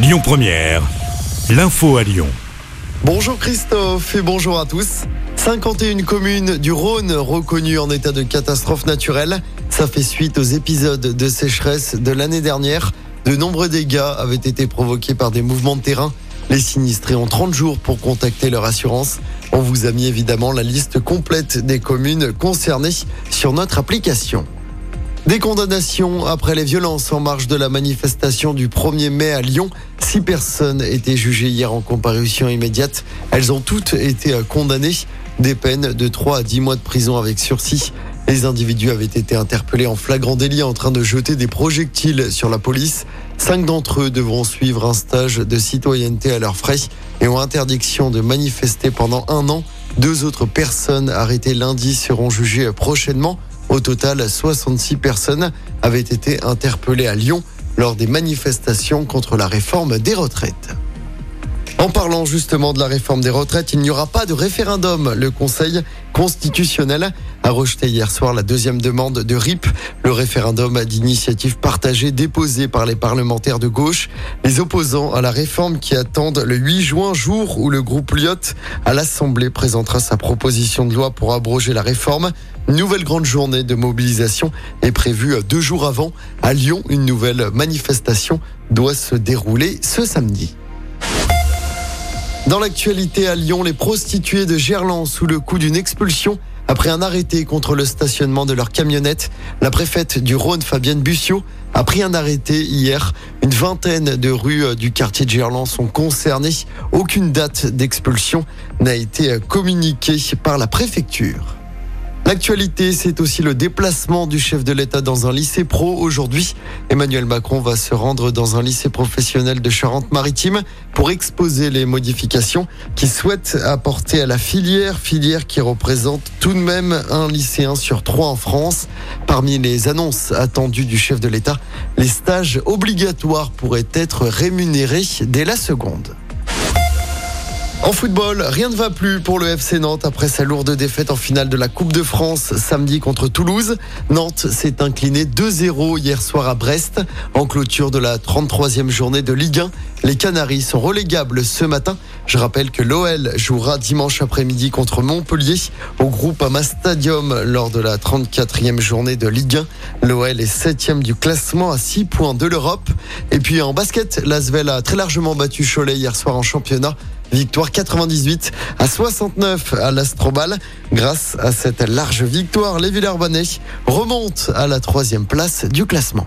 Lyon Première, l'info à Lyon. Bonjour Christophe et bonjour à tous. 51 communes du Rhône reconnues en état de catastrophe naturelle. Ça fait suite aux épisodes de sécheresse de l'année dernière. De nombreux dégâts avaient été provoqués par des mouvements de terrain. Les sinistrés ont 30 jours pour contacter leur assurance. On vous a mis évidemment la liste complète des communes concernées sur notre application. Des condamnations après les violences en marge de la manifestation du 1er mai à Lyon. Six personnes étaient jugées hier en comparution immédiate. Elles ont toutes été condamnées. Des peines de 3 à 10 mois de prison avec sursis. Les individus avaient été interpellés en flagrant délit en train de jeter des projectiles sur la police. Cinq d'entre eux devront suivre un stage de citoyenneté à leurs frais et ont interdiction de manifester pendant un an. Deux autres personnes arrêtées lundi seront jugées prochainement. Au total, 66 personnes avaient été interpellées à Lyon lors des manifestations contre la réforme des retraites. En parlant justement de la réforme des retraites, il n'y aura pas de référendum. Le Conseil constitutionnel a rejeté hier soir la deuxième demande de RIP, le référendum d'initiative partagée déposé par les parlementaires de gauche. Les opposants à la réforme qui attendent le 8 juin, jour où le groupe Lyot à l'Assemblée présentera sa proposition de loi pour abroger la réforme. nouvelle grande journée de mobilisation est prévue deux jours avant. À Lyon, une nouvelle manifestation doit se dérouler ce samedi. Dans l'actualité à Lyon, les prostituées de Gerland sous le coup d'une expulsion après un arrêté contre le stationnement de leur camionnette. La préfète du Rhône, Fabienne Bussiot, a pris un arrêté hier. Une vingtaine de rues du quartier de Gerland sont concernées. Aucune date d'expulsion n'a été communiquée par la préfecture. L'actualité, c'est aussi le déplacement du chef de l'État dans un lycée pro aujourd'hui. Emmanuel Macron va se rendre dans un lycée professionnel de Charente-Maritime pour exposer les modifications qu'il souhaite apporter à la filière, filière qui représente tout de même un lycéen sur trois en France. Parmi les annonces attendues du chef de l'État, les stages obligatoires pourraient être rémunérés dès la seconde. En football, rien ne va plus pour le FC Nantes après sa lourde défaite en finale de la Coupe de France samedi contre Toulouse. Nantes s'est incliné 2-0 hier soir à Brest en clôture de la 33e journée de Ligue 1. Les Canaries sont relégables ce matin. Je rappelle que l'OL jouera dimanche après-midi contre Montpellier au groupe Ama Stadium lors de la 34e journée de Ligue 1. L'OL est septième du classement à 6 points de l'Europe. Et puis en basket, l'Asvel a très largement battu Cholet hier soir en championnat. Victoire 98 à 69 à l'Astrobal. Grâce à cette large victoire, les Villers-Banais remontent à la troisième place du classement.